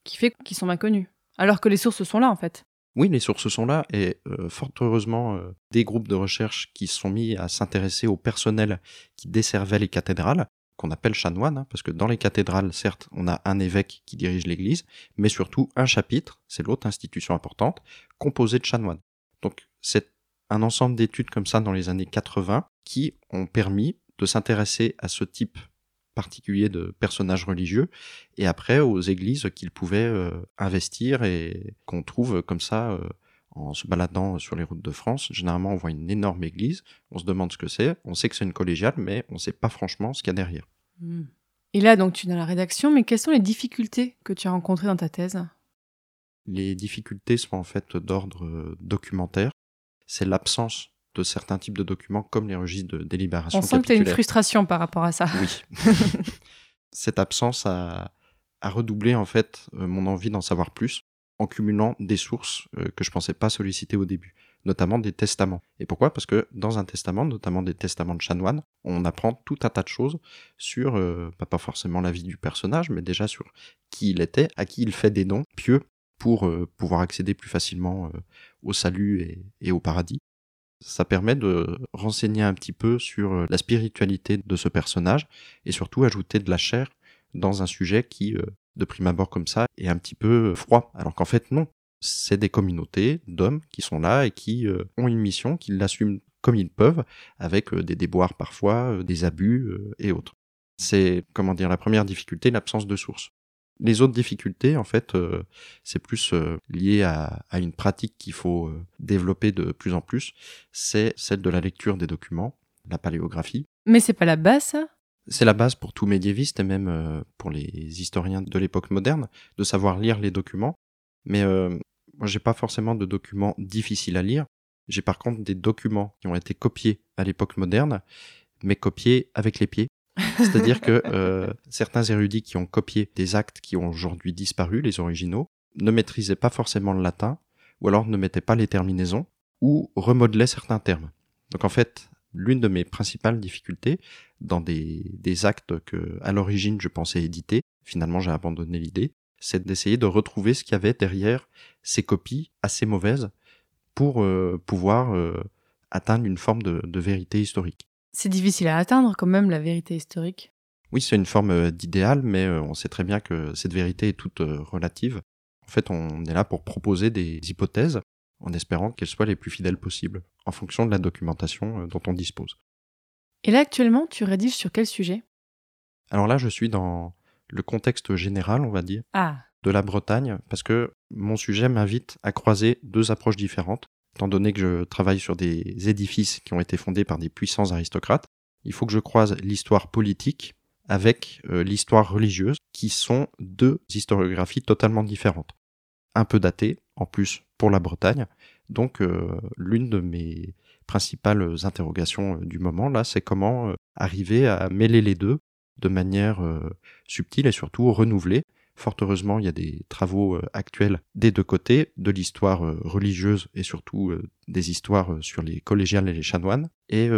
qui fait qu'ils sont mal connus. Alors que les sources sont là, en fait. Oui, les sources sont là et euh, fort heureusement, euh, des groupes de recherche qui se sont mis à s'intéresser au personnel qui desservait les cathédrales, qu'on appelle chanoines, hein, parce que dans les cathédrales, certes, on a un évêque qui dirige l'église, mais surtout un chapitre, c'est l'autre institution importante, composé de chanoines. Donc c'est un ensemble d'études comme ça dans les années 80 qui ont permis de s'intéresser à ce type particulier de personnages religieux et après aux églises qu'ils pouvaient euh, investir et qu'on trouve comme ça euh, en se baladant sur les routes de France. Généralement, on voit une énorme église, on se demande ce que c'est, on sait que c'est une collégiale, mais on ne sait pas franchement ce qu'il y a derrière. Et là, donc, tu es dans la rédaction, mais quelles sont les difficultés que tu as rencontrées dans ta thèse? Les difficultés sont en fait d'ordre euh, documentaire. C'est l'absence de certains types de documents comme les registres de délibération On sent que tu as une frustration par rapport à ça. Oui. Cette absence a, a redoublé en fait euh, mon envie d'en savoir plus en cumulant des sources euh, que je pensais pas solliciter au début, notamment des testaments. Et pourquoi? Parce que dans un testament, notamment des testaments de chanoines, on apprend tout un tas de choses sur, euh, pas, pas forcément la vie du personnage, mais déjà sur qui il était, à qui il fait des dons pieux pour euh, pouvoir accéder plus facilement euh, au salut et, et au paradis. Ça permet de renseigner un petit peu sur euh, la spiritualité de ce personnage et surtout ajouter de la chair dans un sujet qui, euh, de prime abord comme ça, est un petit peu euh, froid. Alors qu'en fait, non. C'est des communautés d'hommes qui sont là et qui ont une mission, qui l'assument comme ils peuvent, avec des déboires parfois, des abus et autres. C'est, comment dire, la première difficulté, l'absence de source. Les autres difficultés, en fait, euh, c'est plus euh, lié à, à, une pratique qu'il faut euh, développer de plus en plus. C'est celle de la lecture des documents, la paléographie. Mais c'est pas la base, ça? C'est la base pour tout médiéviste et même pour les historiens de l'époque moderne, de savoir lire les documents. Mais moi, j'ai pas forcément de documents difficiles à lire. J'ai par contre des documents qui ont été copiés à l'époque moderne, mais copiés avec les pieds. C'est-à-dire que euh, certains érudits qui ont copié des actes qui ont aujourd'hui disparu, les originaux, ne maîtrisaient pas forcément le latin, ou alors ne mettaient pas les terminaisons, ou remodelaient certains termes. Donc en fait, l'une de mes principales difficultés dans des, des actes que, à l'origine, je pensais éditer, finalement j'ai abandonné l'idée, c'est d'essayer de retrouver ce qu'il y avait derrière ces copies assez mauvaises pour euh, pouvoir euh, atteindre une forme de, de vérité historique. C'est difficile à atteindre quand même la vérité historique. Oui, c'est une forme euh, d'idéal, mais euh, on sait très bien que cette vérité est toute euh, relative. En fait, on est là pour proposer des hypothèses en espérant qu'elles soient les plus fidèles possibles, en fonction de la documentation dont on dispose. Et là, actuellement, tu rédiges sur quel sujet? Alors là, je suis dans le contexte général, on va dire, ah. de la Bretagne, parce que mon sujet m'invite à croiser deux approches différentes. Étant donné que je travaille sur des édifices qui ont été fondés par des puissants aristocrates, il faut que je croise l'histoire politique avec euh, l'histoire religieuse, qui sont deux historiographies totalement différentes. Un peu datées, en plus, pour la Bretagne. Donc, euh, l'une de mes principales interrogations euh, du moment, là, c'est comment arriver à mêler les deux de manière subtile et surtout renouvelée. Fort heureusement, il y a des travaux euh, actuels des deux côtés, de l'histoire euh, religieuse et surtout des histoires sur les collégiales et les chanoines. Et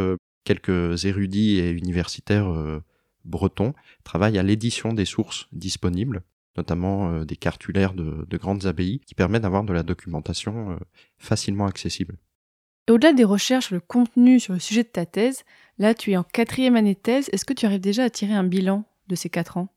quelques érudits et universitaires bretons travaillent à l'édition des sources disponibles, notamment des cartulaires de, de, grandes abbayes, qui permettent d'avoir de la documentation facilement accessible. Et au-delà des recherches sur le contenu sur le sujet de ta thèse, là tu es en quatrième année de thèse, est-ce que tu arrives déjà à tirer un bilan de ces quatre ans?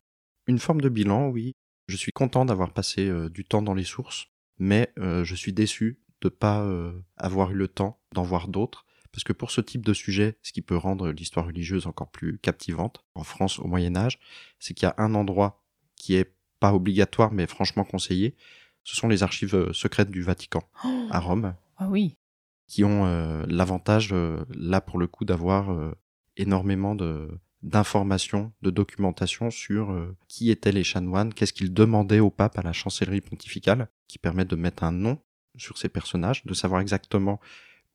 Une forme de bilan, oui. Je suis content d'avoir passé euh, du temps dans les sources, mais euh, je suis déçu de pas euh, avoir eu le temps d'en voir d'autres, parce que pour ce type de sujet, ce qui peut rendre l'histoire religieuse encore plus captivante, en France au Moyen Âge, c'est qu'il y a un endroit qui est pas obligatoire, mais franchement conseillé, ce sont les archives secrètes du Vatican, oh à Rome. Ah oui qui ont l'avantage, là pour le coup, d'avoir énormément de d'informations, de documentation sur euh, qui étaient les chanoines, qu'est-ce qu'ils demandaient au pape à la chancellerie pontificale, qui permet de mettre un nom sur ces personnages, de savoir exactement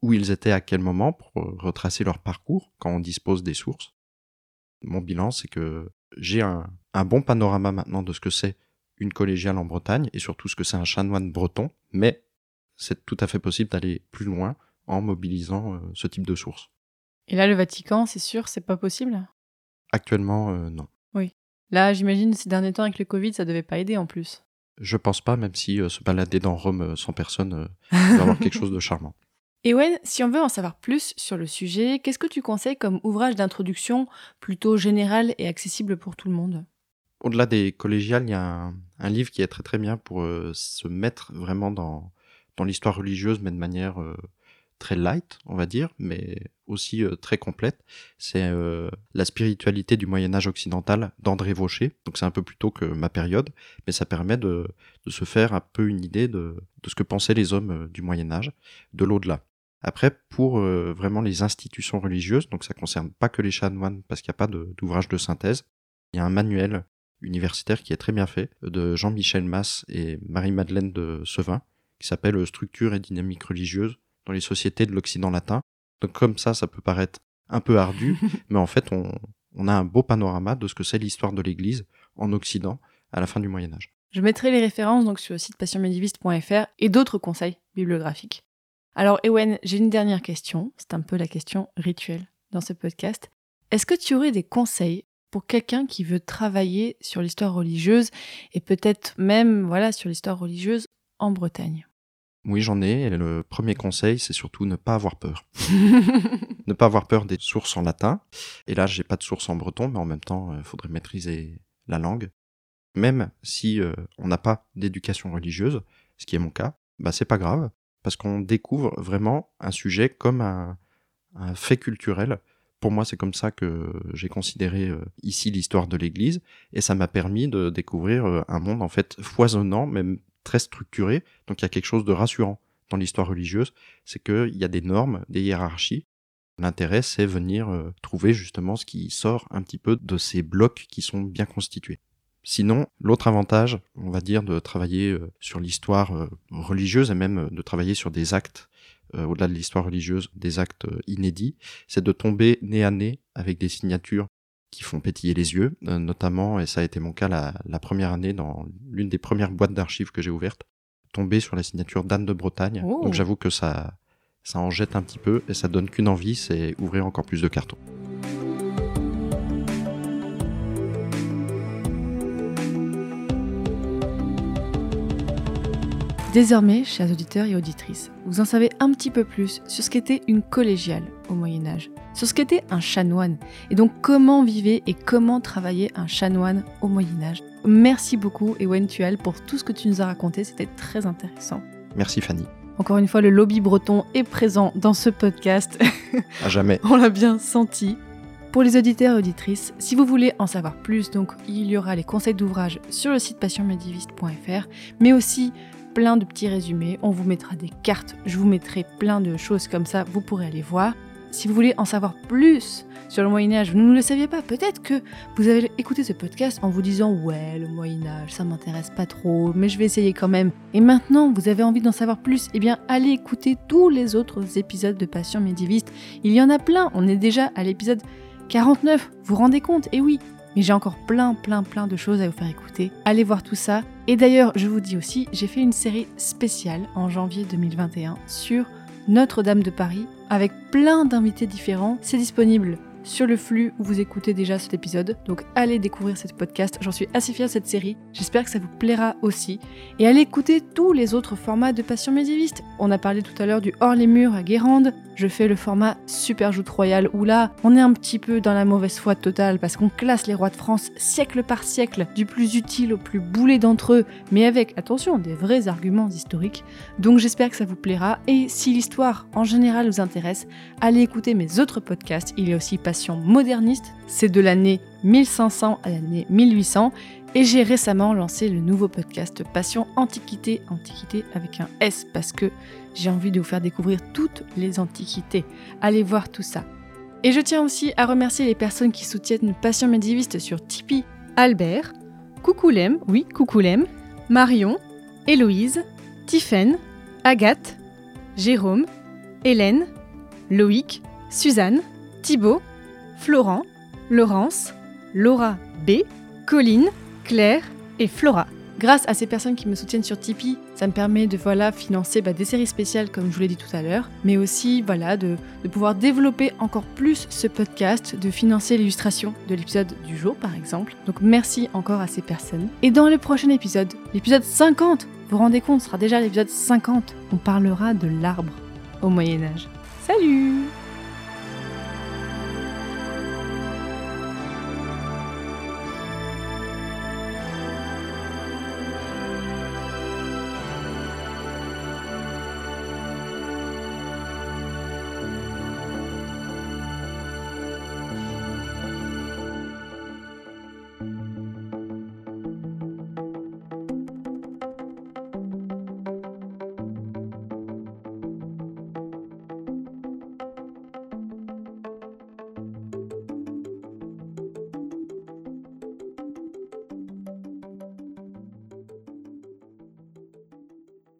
où ils étaient à quel moment pour retracer leur parcours quand on dispose des sources. Mon bilan, c'est que j'ai un, un bon panorama maintenant de ce que c'est une collégiale en Bretagne et surtout ce que c'est un chanoine breton, mais c'est tout à fait possible d'aller plus loin en mobilisant euh, ce type de sources. Et là, le Vatican, c'est sûr, c'est pas possible? Actuellement, euh, non. Oui. Là, j'imagine ces derniers temps avec le Covid, ça devait pas aider en plus. Je pense pas, même si euh, se balader dans Rome euh, sans personne doit avoir quelque chose de charmant. Et ouais, si on veut en savoir plus sur le sujet, qu'est-ce que tu conseilles comme ouvrage d'introduction plutôt général et accessible pour tout le monde? Au-delà des collégiales, il y a un, un, livre qui est très très bien pour euh, se mettre vraiment dans, dans l'histoire religieuse, mais de manière euh, très light, on va dire, mais aussi euh, très complète. C'est euh, La spiritualité du Moyen Âge occidental d'André Vaucher. Donc c'est un peu plus tôt que ma période, mais ça permet de, se faire un peu une idée de, ce que pensaient les hommes euh, du Moyen Âge, de l'au-delà. Après, pour vraiment les institutions religieuses, donc ça concerne pas que les chanoines parce qu'il n'y a pas d'ouvrage de, de synthèse, il y a un manuel universitaire qui est très bien fait de Jean-Michel Masse et Marie-Madeleine de Sevin qui s'appelle Structure et dynamique religieuse dans les sociétés de l'Occident latin. Donc comme ça, ça peut paraître un peu ardu, mais en fait, on, on, a un beau panorama de ce que c'est l'histoire de l'Église en Occident à la fin du Moyen Âge. Je mettrai les références donc sur le site passionmédiéviste.fr et d'autres conseils bibliographiques. Alors Ewen, j'ai une dernière question, c'est un peu la question rituelle dans ce podcast. Est-ce que tu aurais des conseils pour quelqu'un qui veut travailler sur l'histoire religieuse et peut-être même voilà sur l'histoire religieuse en Bretagne? Oui, j'en ai. Et le premier conseil, c'est surtout ne pas avoir peur. ne pas avoir peur des sources en latin. Et là, j'ai pas de source en breton, mais en même temps, il euh, faudrait maîtriser la langue. Même si euh, on n'a pas d'éducation religieuse, ce qui est mon cas, bah c'est pas grave, parce qu'on découvre vraiment un sujet comme un, un fait culturel Pour moi, c'est comme ça que j'ai considéré euh, ici l'histoire de l'Église, et ça m'a permis de découvrir euh, un monde en fait foisonnant, même très structuré. Donc il y a quelque chose de rassurant dans l'histoire religieuse, c'est qu'il y a des normes, des hiérarchies. L'intérêt, c'est venir euh, trouver justement ce qui sort un petit peu de ces blocs qui sont bien constitués. Sinon, l'autre avantage, on va dire, de travailler euh, sur l'histoire euh, religieuse et même de travailler sur des actes, au-delà de l'histoire religieuse, des actes inédits, c'est de tomber nez à nez avec des signatures qui font pétiller les yeux, euh, notamment, et ça a été mon cas la, la première année dans l'une des premières boîtes d'archives que j'ai ouvertes, tomber sur la signature d'Anne de Bretagne. Oh. Donc j'avoue que ça, ça en jette un petit peu et ça donne qu'une envie, c'est ouvrir encore plus de cartons. Désormais, chers auditeurs et auditrices, vous en savez un petit peu plus sur ce qu'était une collégiale au Moyen Âge, sur ce qu'était un chanoine, et donc comment vivait et comment travaillait un chanoine au Moyen Âge. Merci beaucoup, Ewen Tual, pour tout ce que tu nous as raconté, c'était très intéressant. Merci Fanny. Encore une fois, le lobby breton est présent dans ce podcast, À jamais. on l'a bien senti. Pour les auditeurs et auditrices, si vous voulez en savoir plus, donc il y aura les conseils d'ouvrage sur le site passionmédiviste.fr, mais aussi plein de petits résumés. On vous mettra des cartes, je vous mettrai plein de choses comme ça, vous pourrez aller voir. Si vous voulez en savoir plus sur le Moyen Âge, vous ne le saviez pas, peut-être que vous avez écouté ce podcast en vous disant ouais, le Moyen Âge, ça m'intéresse pas trop, mais je vais essayer quand même. Et maintenant, vous avez envie d'en savoir plus, eh bien allez écouter tous les autres épisodes de Passion médiéviste. Il y en a plein, on est déjà à l'épisode 49, vous vous rendez compte? Et oui, mais j'ai encore plein, plein, plein de choses à vous faire écouter. Allez voir tout ça. Et d'ailleurs, je vous dis aussi, j'ai fait une série spéciale en janvier 2021 sur Notre-Dame de Paris avec plein d'invités différents. C'est disponible sur le flux où vous écoutez déjà cet épisode. Donc allez découvrir cette podcast. J'en suis assez fière de cette série. J'espère que ça vous plaira aussi. Et allez écouter tous les autres formats de Passion médiéviste. On a parlé tout à l'heure du Hors les murs à Guérande. Je fais le format Super Joute Royale où là, on est un petit peu dans la mauvaise foi totale parce qu'on classe les rois de France siècle par siècle, du plus utile au plus boulé d'entre eux, mais avec, attention, des vrais arguments historiques. Donc j'espère que ça vous plaira. Et si l'histoire en général vous intéresse, allez écouter mes autres podcasts. Il y a aussi Passion moderniste, c'est de l'année 1500 à l'année 1800. Et j'ai récemment lancé le nouveau podcast Passion Antiquité, Antiquité avec un S parce que j'ai envie de vous faire découvrir toutes les antiquités. Allez voir tout ça. Et je tiens aussi à remercier les personnes qui soutiennent Passion médiéviste sur Tipeee. Albert, Coucoulem, oui Coucoulem, Marion, Héloïse, Tiffaine, Agathe, Jérôme, Hélène, Loïc, Suzanne, Thibaut, Florent, Laurence, Laura B, Colline, Claire et Flora. Grâce à ces personnes qui me soutiennent sur Tipeee, ça me permet de voilà, financer bah, des séries spéciales comme je vous l'ai dit tout à l'heure, mais aussi voilà, de, de pouvoir développer encore plus ce podcast, de financer l'illustration de l'épisode du jour par exemple. Donc merci encore à ces personnes. Et dans le prochain épisode, l'épisode 50, vous vous rendez compte, ce sera déjà l'épisode 50, on parlera de l'arbre au Moyen Âge. Salut